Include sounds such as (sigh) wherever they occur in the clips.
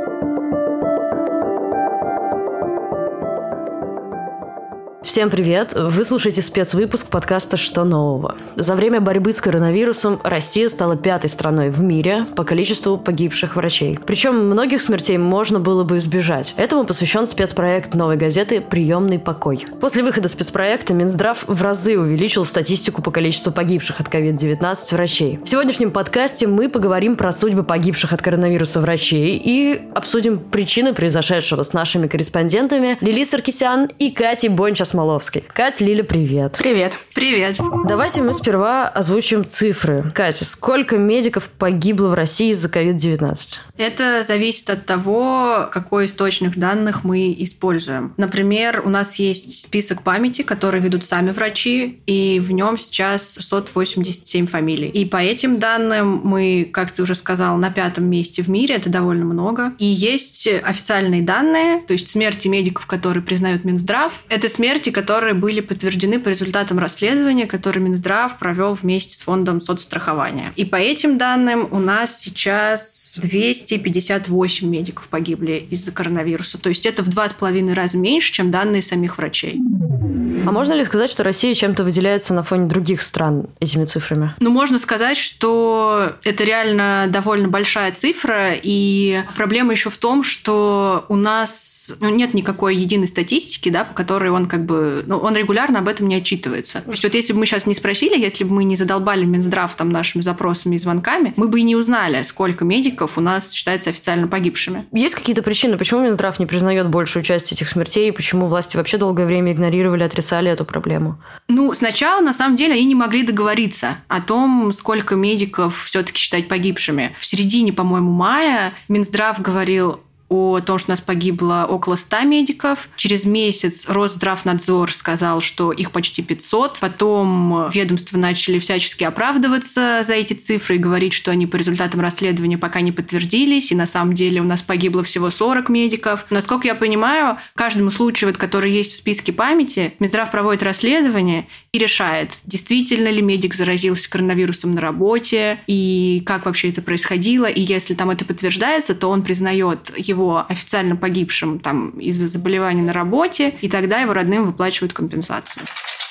Thank you. Всем привет! Вы слушаете спецвыпуск подкаста «Что нового?». За время борьбы с коронавирусом Россия стала пятой страной в мире по количеству погибших врачей. Причем многих смертей можно было бы избежать. Этому посвящен спецпроект новой газеты «Приемный покой». После выхода спецпроекта Минздрав в разы увеличил статистику по количеству погибших от COVID-19 врачей. В сегодняшнем подкасте мы поговорим про судьбы погибших от коронавируса врачей и обсудим причины произошедшего с нашими корреспондентами Лили Саркисян и Катей Бончас Смоловской. Катя, Лиля, привет. Привет. Привет. Давайте мы сперва озвучим цифры. Катя, сколько медиков погибло в России из-за COVID-19? Это зависит от того, какой источник данных мы используем. Например, у нас есть список памяти, который ведут сами врачи, и в нем сейчас 687 фамилий. И по этим данным мы, как ты уже сказал, на пятом месте в мире, это довольно много. И есть официальные данные, то есть смерти медиков, которые признают Минздрав. Это смерти, смерти, которые были подтверждены по результатам расследования, которое Минздрав провел вместе с фондом соцстрахования. И по этим данным у нас сейчас 258 медиков погибли из-за коронавируса. То есть это в два с половиной раза меньше, чем данные самих врачей. А можно ли сказать, что Россия чем-то выделяется на фоне других стран этими цифрами? Ну, можно сказать, что это реально довольно большая цифра, и проблема еще в том, что у нас ну, нет никакой единой статистики, да, по которой он как бы, ну, он регулярно об этом не отчитывается. То есть вот если бы мы сейчас не спросили, если бы мы не задолбали Минздрав там нашими запросами и звонками, мы бы и не узнали, сколько медиков у нас считается официально погибшими. Есть какие-то причины, почему Минздрав не признает большую часть этих смертей, и почему власти вообще долгое время игнорировали, отрицали эту проблему? Ну, сначала, на самом деле, они не могли договориться о том, сколько медиков все-таки считать погибшими. В середине, по-моему, мая Минздрав говорил, о том, что у нас погибло около 100 медиков. Через месяц Росздравнадзор сказал, что их почти 500. Потом ведомства начали всячески оправдываться за эти цифры и говорить, что они по результатам расследования пока не подтвердились, и на самом деле у нас погибло всего 40 медиков. Насколько я понимаю, каждому случаю, вот, который есть в списке памяти, Минздрав проводит расследование и решает, действительно ли медик заразился коронавирусом на работе, и как вообще это происходило, и если там это подтверждается, то он признает его его официально погибшим там из-за заболевания на работе, и тогда его родным выплачивают компенсацию.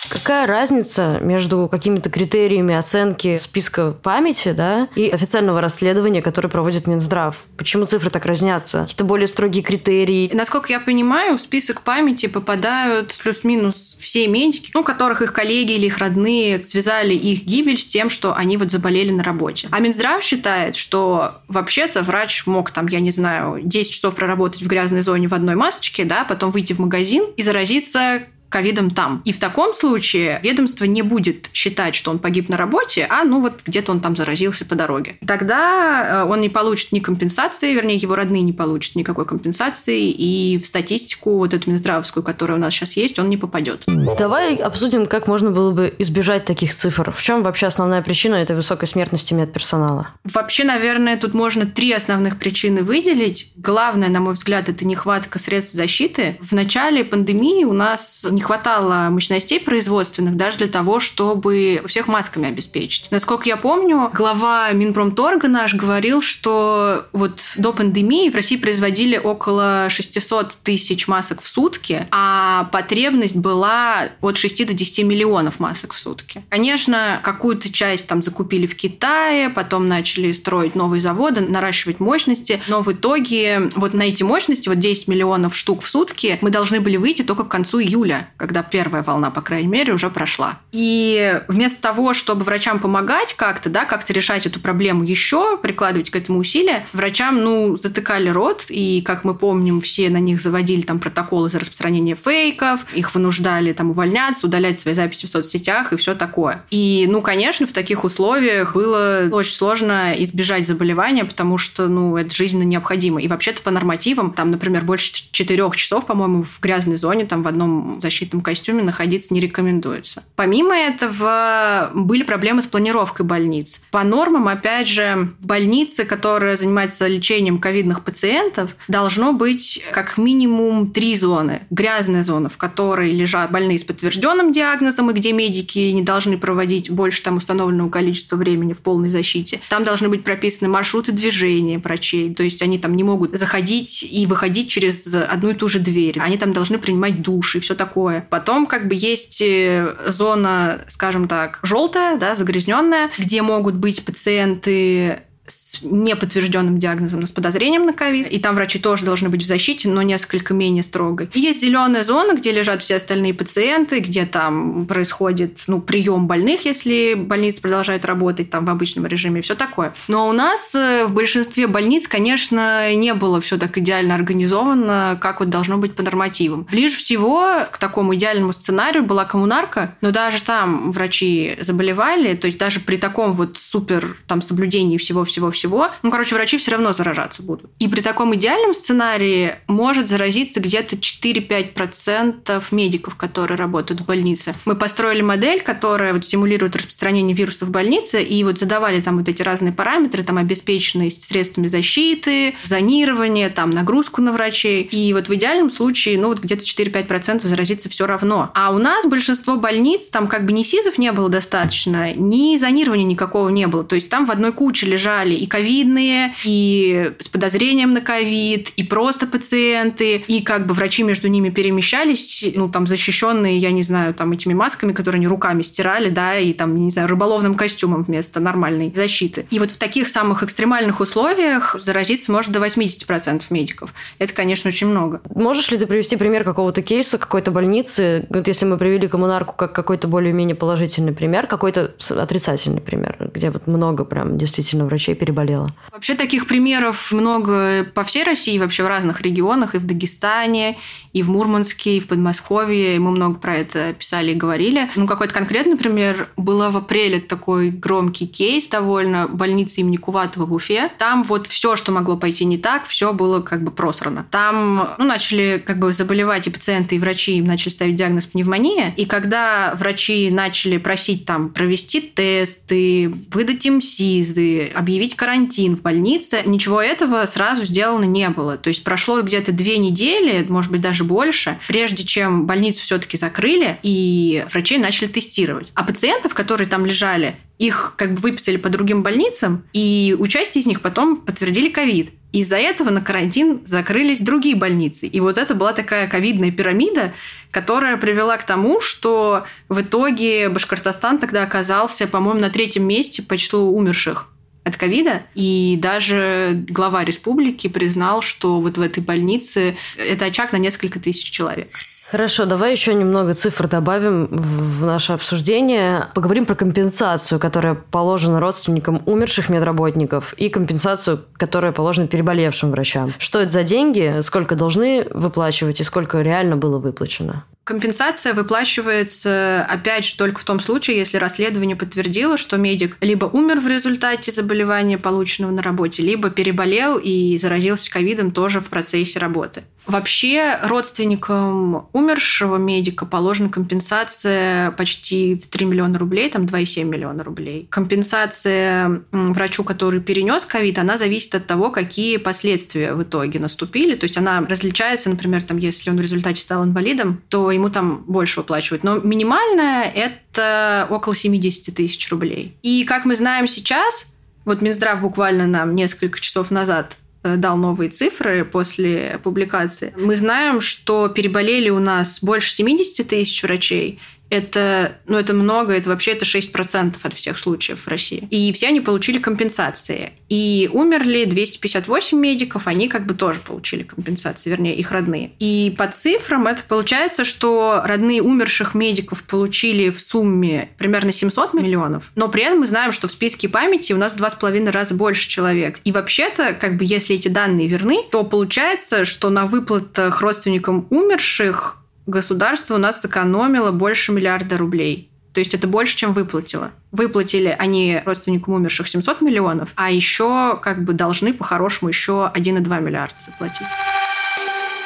Какая разница между какими-то критериями оценки списка памяти да, и официального расследования, которое проводит Минздрав? Почему цифры так разнятся? Какие-то более строгие критерии? Насколько я понимаю, в список памяти попадают плюс-минус все медики, у которых их коллеги или их родные связали их гибель с тем, что они вот заболели на работе. А Минздрав считает, что вообще-то врач мог там, я не знаю, 10 часов проработать в грязной зоне в одной масочке, да, потом выйти в магазин и заразиться ковидом там. И в таком случае ведомство не будет считать, что он погиб на работе, а ну вот где-то он там заразился по дороге. Тогда э, он не получит ни компенсации, вернее, его родные не получат никакой компенсации, и в статистику вот эту Минздравовскую, которая у нас сейчас есть, он не попадет. Давай обсудим, как можно было бы избежать таких цифр. В чем вообще основная причина этой высокой смертности медперсонала? Вообще, наверное, тут можно три основных причины выделить. Главное, на мой взгляд, это нехватка средств защиты. В начале пандемии у нас не хватало мощностей производственных даже для того, чтобы всех масками обеспечить. Насколько я помню, глава Минпромторга наш говорил, что вот до пандемии в России производили около 600 тысяч масок в сутки, а потребность была от 6 до 10 миллионов масок в сутки. Конечно, какую-то часть там закупили в Китае, потом начали строить новые заводы, наращивать мощности, но в итоге вот на эти мощности, вот 10 миллионов штук в сутки, мы должны были выйти только к концу июля когда первая волна, по крайней мере, уже прошла. И вместо того, чтобы врачам помогать как-то, да, как-то решать эту проблему еще, прикладывать к этому усилия, врачам, ну, затыкали рот, и, как мы помним, все на них заводили там протоколы за распространение фейков, их вынуждали там увольняться, удалять свои записи в соцсетях и все такое. И, ну, конечно, в таких условиях было очень сложно избежать заболевания, потому что, ну, это жизненно необходимо. И вообще-то по нормативам, там, например, больше четырех часов, по-моему, в грязной зоне, там, в одном защитном защитном костюме находиться не рекомендуется. Помимо этого, были проблемы с планировкой больниц. По нормам, опять же, в больнице, которая занимается лечением ковидных пациентов, должно быть как минимум три зоны. Грязная зона, в которой лежат больные с подтвержденным диагнозом, и где медики не должны проводить больше там установленного количества времени в полной защите. Там должны быть прописаны маршруты движения врачей, то есть они там не могут заходить и выходить через одну и ту же дверь. Они там должны принимать душ и все такое. Потом как бы есть э, зона, скажем так, желтая, да, загрязненная, где могут быть пациенты с неподтвержденным диагнозом, но с подозрением на ковид. И там врачи тоже должны быть в защите, но несколько менее строгой. И есть зеленая зона, где лежат все остальные пациенты, где там происходит ну, прием больных, если больница продолжает работать там в обычном режиме, все такое. Но у нас э, в большинстве больниц, конечно, не было все так идеально организовано, как вот должно быть по нормативам. Ближе всего к такому идеальному сценарию была коммунарка, но даже там врачи заболевали, то есть даже при таком вот супер там соблюдении всего-всего всего-всего. Ну, короче, врачи все равно заражаться будут. И при таком идеальном сценарии может заразиться где-то 4-5% медиков, которые работают в больнице. Мы построили модель, которая вот симулирует распространение вируса в больнице, и вот задавали там вот эти разные параметры, там обеспеченность средствами защиты, зонирование, там нагрузку на врачей. И вот в идеальном случае, ну, вот где-то 4-5% заразиться все равно. А у нас большинство больниц, там как бы ни СИЗов не было достаточно, ни зонирования никакого не было. То есть там в одной куче лежали лежали и ковидные, и с подозрением на ковид, и просто пациенты, и как бы врачи между ними перемещались, ну, там, защищенные, я не знаю, там, этими масками, которые они руками стирали, да, и там, не знаю, рыболовным костюмом вместо нормальной защиты. И вот в таких самых экстремальных условиях заразиться может до 80% медиков. Это, конечно, очень много. Можешь ли ты привести пример какого-то кейса, какой-то больницы? Вот если мы привели коммунарку как какой-то более-менее положительный пример, какой-то отрицательный пример, где вот много прям действительно врачей переболела. Вообще таких примеров много по всей России, вообще в разных регионах, и в Дагестане, и в Мурманске, и в Подмосковье. Мы много про это писали и говорили. Ну, какой-то конкретный пример. Было в апреле такой громкий кейс довольно, больница имени Куватова в Уфе. Там вот все, что могло пойти не так, все было как бы просрано. Там ну, начали как бы заболевать и пациенты, и врачи, им начали ставить диагноз пневмония. И когда врачи начали просить там провести тесты, выдать им СИЗы, объявить карантин в больнице, ничего этого сразу сделано не было. То есть прошло где-то две недели, может быть, даже больше, прежде чем больницу все-таки закрыли, и врачи начали тестировать. А пациентов, которые там лежали, их как бы выписали по другим больницам, и участие из них потом подтвердили ковид. Из-за этого на карантин закрылись другие больницы. И вот это была такая ковидная пирамида, которая привела к тому, что в итоге Башкортостан тогда оказался, по-моему, на третьем месте по числу умерших от ковида. И даже глава республики признал, что вот в этой больнице это очаг на несколько тысяч человек. Хорошо, давай еще немного цифр добавим в наше обсуждение. Поговорим про компенсацию, которая положена родственникам умерших медработников, и компенсацию, которая положена переболевшим врачам. Что это за деньги, сколько должны выплачивать и сколько реально было выплачено? Компенсация выплачивается, опять же, только в том случае, если расследование подтвердило, что медик либо умер в результате заболевания, полученного на работе, либо переболел и заразился ковидом тоже в процессе работы. Вообще родственникам умершего медика положена компенсация почти в 3 миллиона рублей, там 2,7 миллиона рублей. Компенсация врачу, который перенес ковид, она зависит от того, какие последствия в итоге наступили. То есть она различается, например, там, если он в результате стал инвалидом, то ему там больше выплачивают. Но минимальная – это около 70 тысяч рублей. И как мы знаем сейчас, вот Минздрав буквально нам несколько часов назад дал новые цифры после публикации. Мы знаем, что переболели у нас больше 70 тысяч врачей, это, ну, это много, это вообще это 6% от всех случаев в России. И все они получили компенсации. И умерли 258 медиков, они как бы тоже получили компенсации, вернее, их родные. И по цифрам это получается, что родные умерших медиков получили в сумме примерно 700 миллионов, но при этом мы знаем, что в списке памяти у нас два с половиной раза больше человек. И вообще-то, как бы, если эти данные верны, то получается, что на выплатах родственникам умерших государство у нас сэкономило больше миллиарда рублей. То есть это больше, чем выплатило. Выплатили они родственникам умерших 700 миллионов, а еще как бы должны по-хорошему еще 1,2 миллиарда заплатить.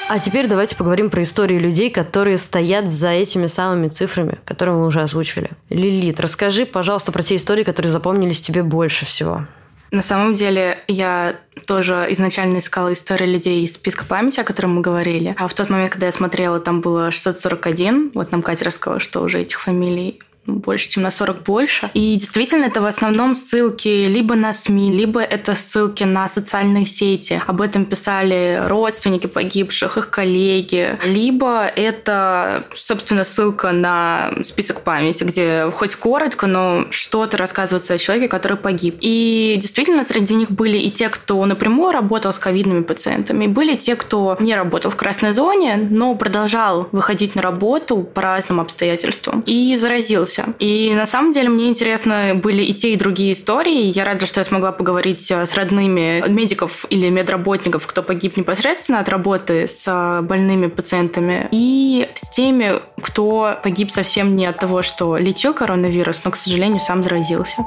А теперь давайте поговорим про истории людей, которые стоят за этими самыми цифрами, которые мы уже озвучили. Лилит, расскажи, пожалуйста, про те истории, которые запомнились тебе больше всего. На самом деле, я тоже изначально искала истории людей из списка памяти, о котором мы говорили. А в тот момент, когда я смотрела, там было 641. Вот нам Катя рассказала, что уже этих фамилий больше, чем на 40 больше. И действительно, это в основном ссылки либо на СМИ, либо это ссылки на социальные сети. Об этом писали родственники погибших, их коллеги. Либо это, собственно, ссылка на список памяти, где хоть коротко, но что-то рассказывается о человеке, который погиб. И действительно, среди них были и те, кто напрямую работал с ковидными пациентами, и были те, кто не работал в красной зоне, но продолжал выходить на работу по разным обстоятельствам и заразился вернулся. И на самом деле мне интересно были и те, и другие истории. Я рада, что я смогла поговорить э, с родными медиков или медработников, кто погиб непосредственно от работы с э, больными пациентами, и с теми, кто погиб совсем не от того, что лечил коронавирус, но, к сожалению, сам заразился.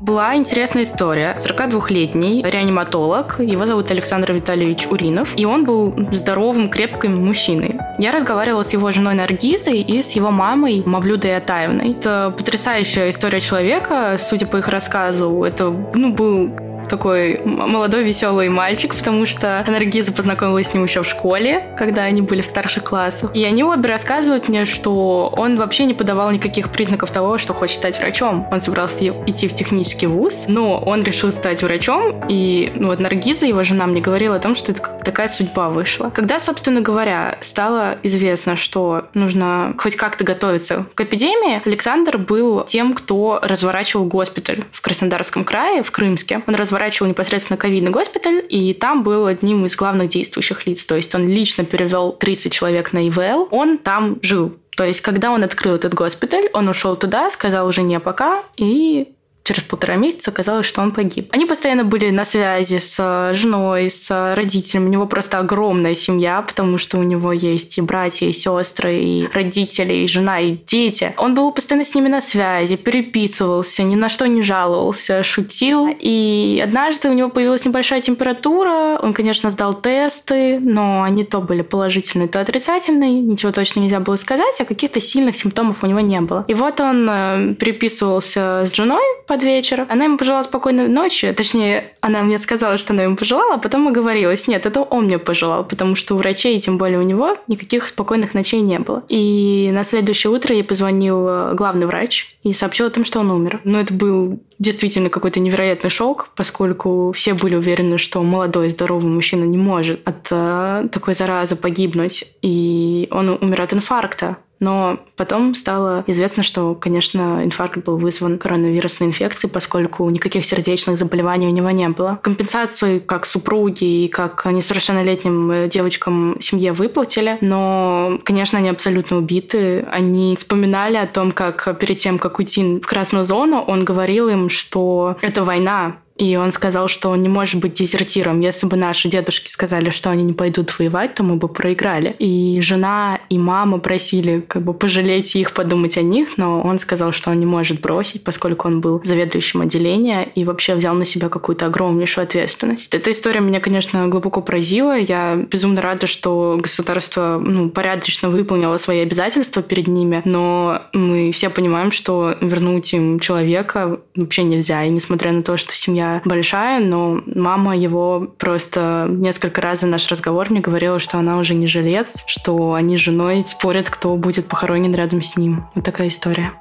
Была интересная история. 42-летний реаниматолог, его зовут Александр Витальевич Уринов, и он был здоровым, крепким мужчиной. Я разговаривала с его женой Наргизой и с его мамой Мавлюдой Атаевной. Это потрясающая история человека, судя по их рассказу. Это ну, был такой молодой веселый мальчик, потому что Наргиза познакомилась с ним еще в школе, когда они были в старших классах. И они обе рассказывают мне, что он вообще не подавал никаких признаков того, что хочет стать врачом. Он собирался идти в технический вуз, но он решил стать врачом, и ну, вот Наргиза, его жена, мне говорила о том, что это такая судьба вышла. Когда, собственно говоря, стало известно, что нужно хоть как-то готовиться к эпидемии, Александр был тем, кто разворачивал госпиталь в Краснодарском крае, в Крымске. Он разворачивал разворачивал непосредственно ковидный госпиталь, и там был одним из главных действующих лиц. То есть он лично перевел 30 человек на ИВЛ, он там жил. То есть, когда он открыл этот госпиталь, он ушел туда, сказал жене пока, и через полтора месяца оказалось, что он погиб. Они постоянно были на связи с э, женой, с родителями. У него просто огромная семья, потому что у него есть и братья, и сестры, и родители, и жена, и дети. Он был постоянно с ними на связи, переписывался, ни на что не жаловался, шутил. И однажды у него появилась небольшая температура. Он, конечно, сдал тесты, но они то были положительные, то отрицательные. Ничего точно нельзя было сказать, а каких-то сильных симптомов у него не было. И вот он э, переписывался с женой под вечер. Она ему пожелала спокойной ночи. Точнее, она мне сказала, что она ему пожелала, а потом оговорилась. Нет, это он мне пожелал, потому что у врачей, тем более у него, никаких спокойных ночей не было. И на следующее утро ей позвонил э, главный врач и сообщил о том, что он умер. Но это был действительно какой-то невероятный шок, поскольку все были уверены, что молодой здоровый мужчина не может от э, такой заразы погибнуть, и он умер от инфаркта. Но потом стало известно, что, конечно, инфаркт был вызван коронавирусной инфекцией, поскольку никаких сердечных заболеваний у него не было. Компенсации как супруги и как несовершеннолетним э, девочкам семье выплатили, но, конечно, они абсолютно убиты. Они вспоминали о том, как перед тем, как уйти в красную зону, он говорил им, что это война, и он сказал, что он не может быть дезертиром. Если бы наши дедушки сказали, что они не пойдут воевать, то мы бы проиграли. И жена и мама просили как бы пожалеть их, подумать о них, но он сказал, что он не может бросить, поскольку он был заведующим отделения и вообще взял на себя какую-то огромнейшую ответственность. Эта история меня, конечно, глубоко поразила. Я безумно рада, что государство ну, порядочно выполнило свои обязательства перед ними, но мы все понимаем, что вернуть им человека вообще нельзя. И несмотря на то, что семья семья большая, но мама его просто несколько раз за наш разговор мне говорила, что она уже не жилец, что они с женой спорят, кто будет похоронен рядом с ним. Вот такая история.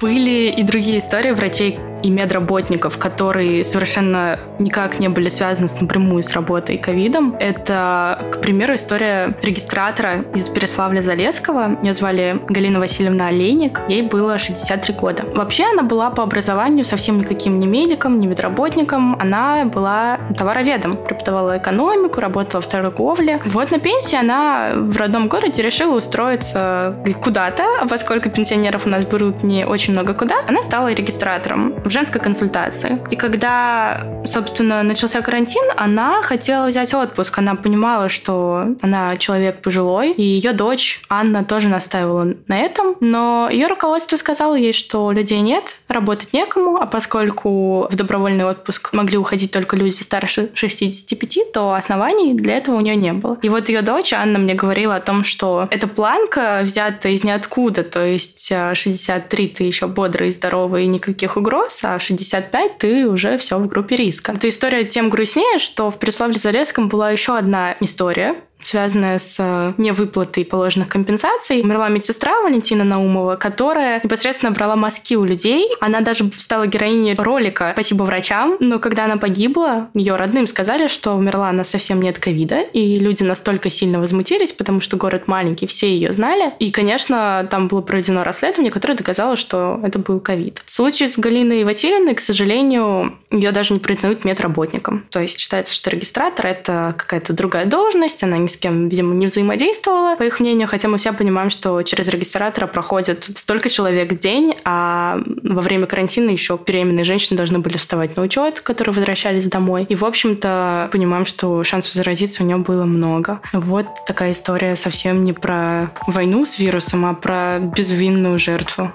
Были и другие истории врачей и медработников, которые совершенно никак не были связаны с напрямую с работой ковидом. Это, к примеру, история регистратора из Переславля-Залесского. Ее звали Галина Васильевна Олейник. Ей было 63 года. Вообще она была по образованию совсем никаким не медиком, не медработником. Она была товароведом. Преподавала экономику, работала в торговле. Вот на пенсии она в родном городе решила устроиться куда-то, а поскольку пенсионеров у нас берут не очень очень много куда, она стала регистратором в женской консультации. И когда, собственно, начался карантин, она хотела взять отпуск. Она понимала, что она человек пожилой, и ее дочь Анна тоже настаивала на этом, но ее руководство сказало ей, что людей нет, работать некому, а поскольку в добровольный отпуск могли уходить только люди старше 65, то оснований для этого у нее не было. И вот ее дочь Анна мне говорила о том, что эта планка взята из ниоткуда, то есть 63 ты еще бодрый и здоровый, и никаких угроз, а 65 ты уже все в группе риска. Эта история тем грустнее, что в Преславле-Залесском была еще одна история, связанная с э, невыплатой положенных компенсаций. Умерла медсестра Валентина Наумова, которая непосредственно брала мазки у людей. Она даже стала героиней ролика «Спасибо врачам», но когда она погибла, ее родным сказали, что умерла она совсем не от ковида, и люди настолько сильно возмутились, потому что город маленький, все ее знали. И, конечно, там было проведено расследование, которое доказало, что это был ковид. В случае с Галиной Васильевной, к сожалению, ее даже не признают медработником. То есть считается, что регистратор — это какая-то другая должность, она не с кем, видимо, не взаимодействовала, по их мнению, хотя мы все понимаем, что через регистратора проходит столько человек в день, а во время карантина еще беременные женщины должны были вставать на учет, которые возвращались домой. И, в общем-то, понимаем, что шансов заразиться у нее было много. Вот такая история совсем не про войну с вирусом, а про безвинную жертву.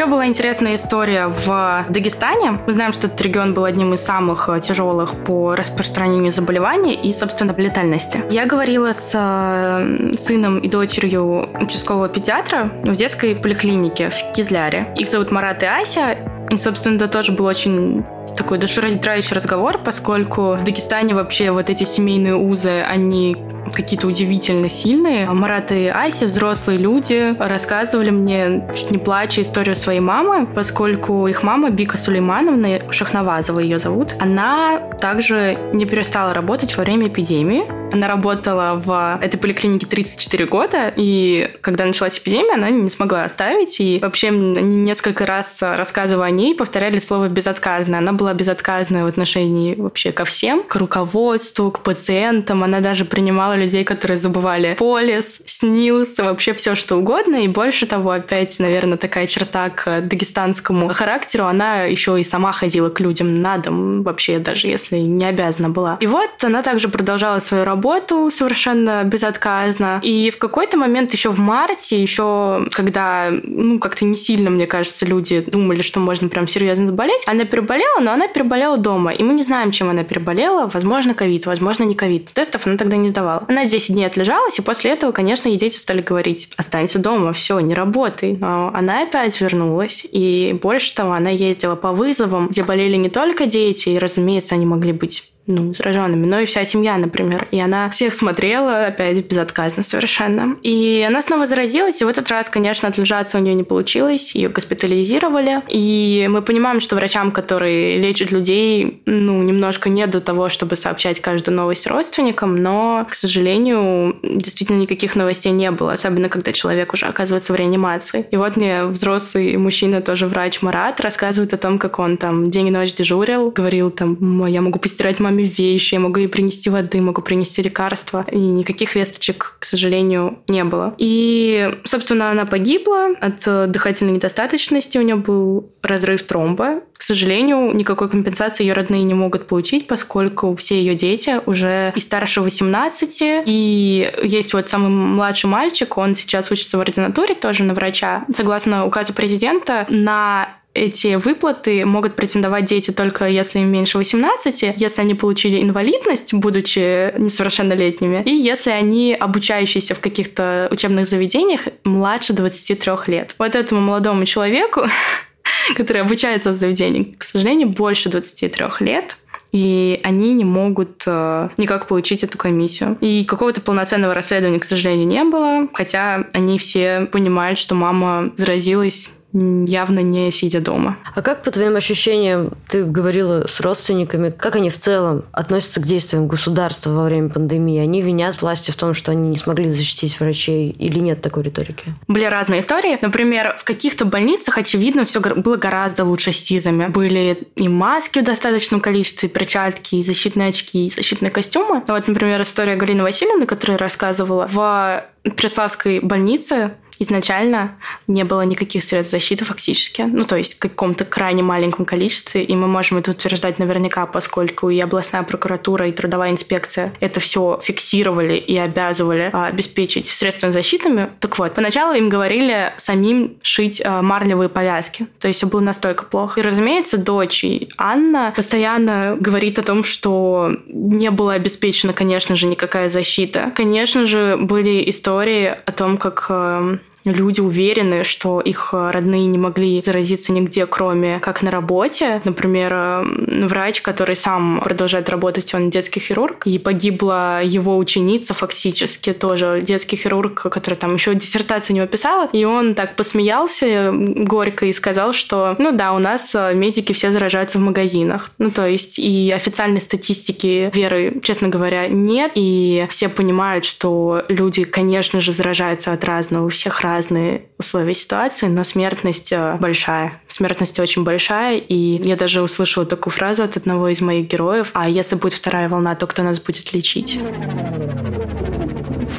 Еще была интересная история в Дагестане. Мы знаем, что этот регион был одним из самых э, тяжелых по распространению заболеваний и, собственно, летальности. Я говорила с э, сыном и дочерью участкового педиатра в детской поликлинике в Кизляре. Их зовут Марат и Ася. И, собственно, это тоже был очень такой душераздирающий разговор, поскольку в Дагестане вообще вот эти семейные узы, они какие-то удивительно сильные. Марат и Ася, взрослые люди, рассказывали мне, чуть не плача, историю своей мамы, поскольку их мама, Бика Сулеймановна, Шахнавазова ее зовут, она также не перестала работать во время эпидемии. Она работала в этой поликлинике 34 года, и когда началась эпидемия, она не смогла оставить. И вообще несколько раз рассказывая о ней, повторяли слово «безотказная». Она была безотказная в отношении вообще ко всем, к руководству, к пациентам. Она даже принимала людей, которые забывали полис, снилс, вообще все что угодно. И больше того, опять, наверное, такая черта к дагестанскому характеру, она еще и сама ходила к людям на дом, вообще даже если не обязана была. И вот она также продолжала свою работу совершенно безотказно. И в какой-то момент еще в марте, еще когда, ну, как-то не сильно, мне кажется, люди думали, что можно прям серьезно заболеть, она переболела, но она переболела дома. И мы не знаем, чем она переболела. Возможно, ковид, возможно, не ковид. Тестов она тогда не сдавала. Она 10 дней отлежалась, и после этого, конечно, ей дети стали говорить, останься дома, все, не работай. Но она опять вернулась, и больше того, она ездила по вызовам, где болели не только дети, и, разумеется, они могли быть ну, зараженными, но и вся семья, например. И она всех смотрела, опять безотказно совершенно. И она снова заразилась, и в этот раз, конечно, отлежаться у нее не получилось, ее госпитализировали. И мы понимаем, что врачам, которые лечат людей, ну, немножко нет до того, чтобы сообщать каждую новость родственникам, но, к сожалению, действительно никаких новостей не было, особенно когда человек уже оказывается в реанимации. И вот мне взрослый мужчина, тоже врач Марат, рассказывает о том, как он там день и ночь дежурил, говорил там, я могу постирать маме маме вещи, я могу ей принести воды, могу принести лекарства. И никаких весточек, к сожалению, не было. И, собственно, она погибла от дыхательной недостаточности. У нее был разрыв тромба. К сожалению, никакой компенсации ее родные не могут получить, поскольку все ее дети уже и старше 18, и есть вот самый младший мальчик, он сейчас учится в ординатуре тоже на врача. Согласно указу президента, на эти выплаты могут претендовать дети только если им меньше 18, если они получили инвалидность, будучи несовершеннолетними, и если они обучающиеся в каких-то учебных заведениях младше 23 лет. Вот этому молодому человеку, (laughs) который обучается в заведении, к сожалению, больше 23 лет, и они не могут э, никак получить эту комиссию. И какого-то полноценного расследования, к сожалению, не было, хотя они все понимают, что мама заразилась явно не сидя дома. А как, по твоим ощущениям, ты говорила с родственниками, как они в целом относятся к действиям государства во время пандемии? Они винят власти в том, что они не смогли защитить врачей или нет такой риторики? Были разные истории. Например, в каких-то больницах, очевидно, все было гораздо лучше с СИЗами. Были и маски в достаточном количестве, и перчатки, и защитные очки, и защитные костюмы. Вот, например, история Галины Васильевны, которая рассказывала, в Преславской больнице изначально не было никаких средств защиты фактически, ну то есть в каком-то крайне маленьком количестве, и мы можем это утверждать наверняка, поскольку и областная прокуратура, и трудовая инспекция это все фиксировали и обязывали а, обеспечить средствами защитами. Так вот, поначалу им говорили самим шить а, марлевые повязки, то есть все было настолько плохо. И, разумеется, дочь Анна постоянно говорит о том, что не была обеспечена, конечно же, никакая защита. Конечно же, были истории о том, как э, люди уверены, что их э, родные не могли заразиться нигде, кроме как на работе. Например, э, врач, который сам продолжает работать, он детский хирург, и погибла его ученица фактически, тоже детский хирург, который там еще диссертацию у него и он так посмеялся горько и сказал, что, ну да, у нас э, медики все заражаются в магазинах. Ну, то есть и официальной статистики веры, честно говоря, нет, и все понимают, что люди, конечно же, заражаются от разного, у всех разные условия ситуации, но смертность э, большая. Смертность очень большая, и я даже услышала такую фразу от одного из моих героев, а если будет вторая волна, то кто нас будет лечить?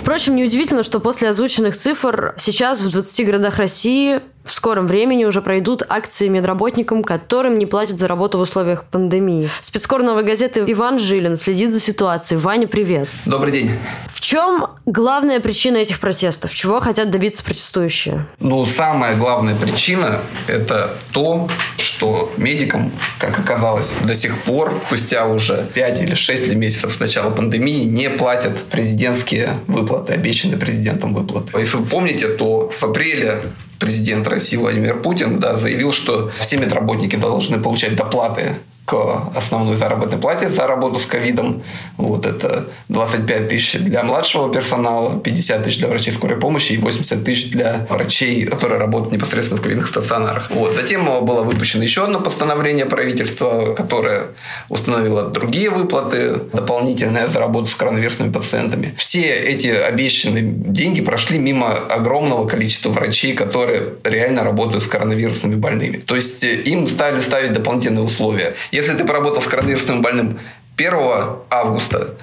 Впрочем, неудивительно, что после озвученных цифр сейчас в 20 городах России в скором времени уже пройдут акции медработникам, которым не платят за работу в условиях пандемии. Спецкор новой газеты Иван Жилин следит за ситуацией. Ваня, привет. Добрый день. В чем главная причина этих протестов? Чего хотят добиться протестующие? Ну, самая главная причина – это то, что медикам, как оказалось, до сих пор, спустя уже 5 или 6 месяцев с начала пандемии, не платят президентские выплаты, обещанные президентом выплаты. Если вы помните, то в апреле президент России Владимир Путин да, заявил, что все медработники должны получать доплаты к основной заработной плате за работу с ковидом. Вот это 25 тысяч для младшего персонала, 50 тысяч для врачей скорой помощи и 80 тысяч для врачей, которые работают непосредственно в ковидных стационарах. Вот. Затем было выпущено еще одно постановление правительства, которое установило другие выплаты, дополнительные за работу с коронавирусными пациентами. Все эти обещанные деньги прошли мимо огромного количества врачей, которые реально работают с коронавирусными больными. То есть им стали ставить дополнительные условия. Если ты поработал с коронавирусным больным 1 августа,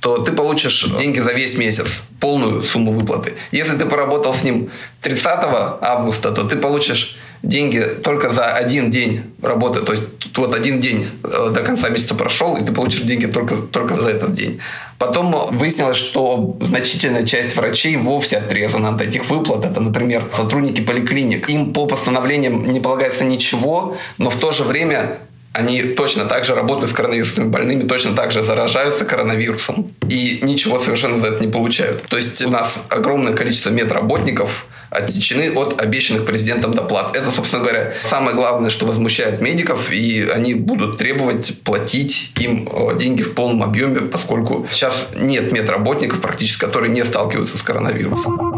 то ты получишь деньги за весь месяц, полную сумму выплаты. Если ты поработал с ним 30 августа, то ты получишь деньги только за один день работы. То есть вот один день э, до конца месяца прошел, и ты получишь деньги только, только за этот день. Потом выяснилось, что значительная часть врачей вовсе отрезана от этих выплат. Это, например, сотрудники поликлиник. Им по постановлениям не полагается ничего, но в то же время они точно так же работают с коронавирусными больными, точно так же заражаются коронавирусом и ничего совершенно за это не получают. То есть у нас огромное количество медработников отсечены от обещанных президентом доплат. Это, собственно говоря, самое главное, что возмущает медиков, и они будут требовать платить им э, деньги в полном объеме, поскольку сейчас нет медработников практически, которые не сталкиваются с коронавирусом.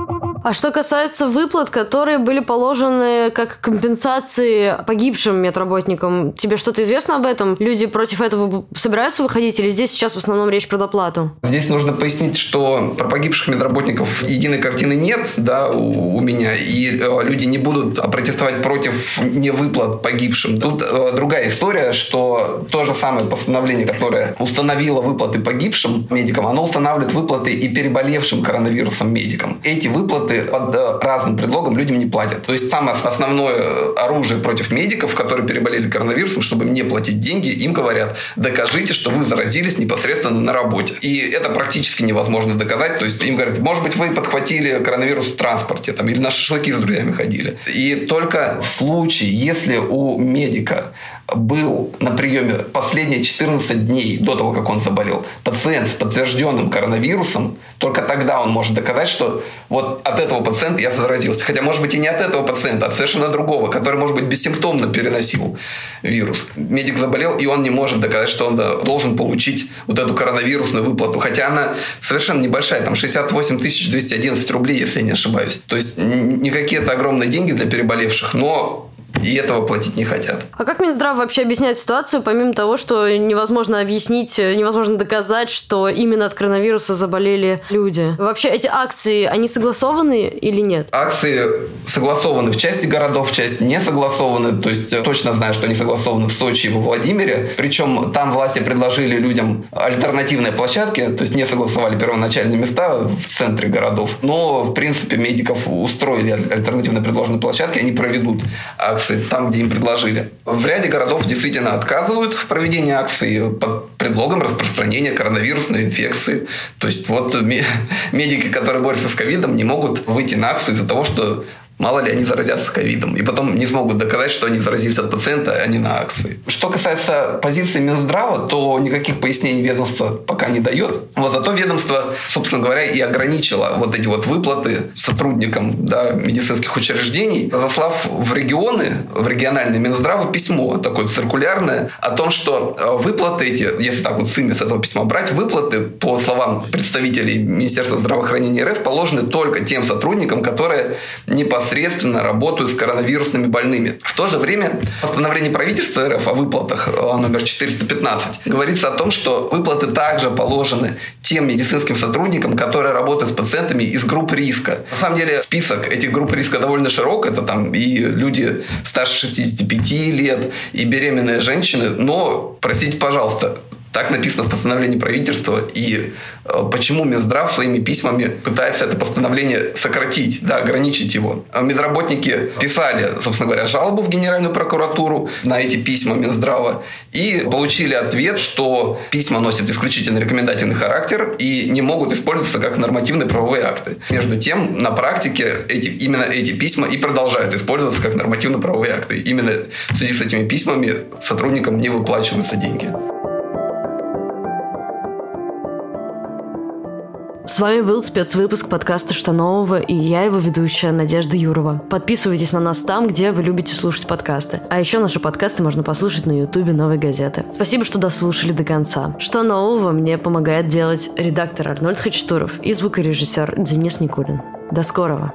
А что касается выплат, которые были положены как компенсации погибшим медработникам, тебе что-то известно об этом? Люди против этого собираются выходить или здесь сейчас в основном речь про доплату? Здесь нужно пояснить, что про погибших медработников единой картины нет да, у, у меня, и э, люди не будут протестовать против невыплат погибшим. Тут э, другая история, что то же самое постановление, которое установило выплаты погибшим медикам, оно устанавливает выплаты и переболевшим коронавирусом медикам. Эти выплаты под э, разным предлогом людям не платят. То есть самое основное оружие против медиков, которые переболели коронавирусом, чтобы им не платить деньги, им говорят, докажите, что вы заразились непосредственно на работе. И это практически невозможно доказать. То есть им говорят, может быть, вы подхватили коронавирус в транспорте там, или на шашлыки с друзьями ходили. И только в случае, если у медика был на приеме последние 14 дней до того, как он заболел, пациент с подтвержденным коронавирусом, только тогда он может доказать, что вот от этого пациента я заразился. Хотя, может быть, и не от этого пациента, а от совершенно другого, который, может быть, бессимптомно переносил вирус. Медик заболел, и он не может доказать, что он должен получить вот эту коронавирусную выплату. Хотя она совершенно небольшая, там 68 211 рублей, если я не ошибаюсь. То есть не какие-то огромные деньги для переболевших, но и этого платить не хотят. А как Минздрав вообще объясняет ситуацию, помимо того, что невозможно объяснить, невозможно доказать, что именно от коронавируса заболели люди? Вообще эти акции, они согласованы или нет? Акции согласованы в части городов, в части не согласованы. То есть точно знаю, что они согласованы в Сочи и во Владимире. Причем там власти предложили людям альтернативные площадки, то есть не согласовали первоначальные места в центре городов. Но, в принципе, медиков устроили альтернативно предложенные площадки, они проведут акции там, где им предложили. В ряде городов действительно отказывают в проведении акций под предлогом распространения коронавирусной инфекции. То есть вот медики, которые борются с ковидом, не могут выйти на акцию из-за того, что Мало ли они заразятся ковидом. И потом не смогут доказать, что они заразились от пациента, а не на акции. Что касается позиции Минздрава, то никаких пояснений ведомство пока не дает. Вот зато ведомство, собственно говоря, и ограничило вот эти вот выплаты сотрудникам да, медицинских учреждений, заслав в регионы, в региональные Минздравы письмо такое циркулярное о том, что э, выплаты эти, если так вот с с этого письма брать, выплаты, по словам представителей Министерства здравоохранения РФ, положены только тем сотрудникам, которые не по непосредственно работают с коронавирусными больными. В то же время постановление правительства РФ о выплатах э, номер 415 говорится о том, что выплаты также положены тем медицинским сотрудникам, которые работают с пациентами из групп риска. На самом деле список этих групп риска довольно широк. Это там и люди старше 65 лет, и беременные женщины. Но, простите, пожалуйста, так написано в постановлении правительства. И э, почему Минздрав своими письмами пытается это постановление сократить, да, ограничить его. А медработники писали, собственно говоря, жалобу в Генеральную прокуратуру на эти письма Минздрава и получили ответ, что письма носят исключительно рекомендательный характер и не могут использоваться как нормативные правовые акты. Между тем, на практике эти, именно эти письма и продолжают использоваться как нормативно-правовые акты. Именно в связи с этими письмами сотрудникам не выплачиваются деньги. С вами был спецвыпуск подкаста «Что нового» и я его ведущая Надежда Юрова. Подписывайтесь на нас там, где вы любите слушать подкасты. А еще наши подкасты можно послушать на ютубе «Новой газеты». Спасибо, что дослушали до конца. «Что нового» мне помогает делать редактор Арнольд Хачатуров и звукорежиссер Денис Никулин. До скорого!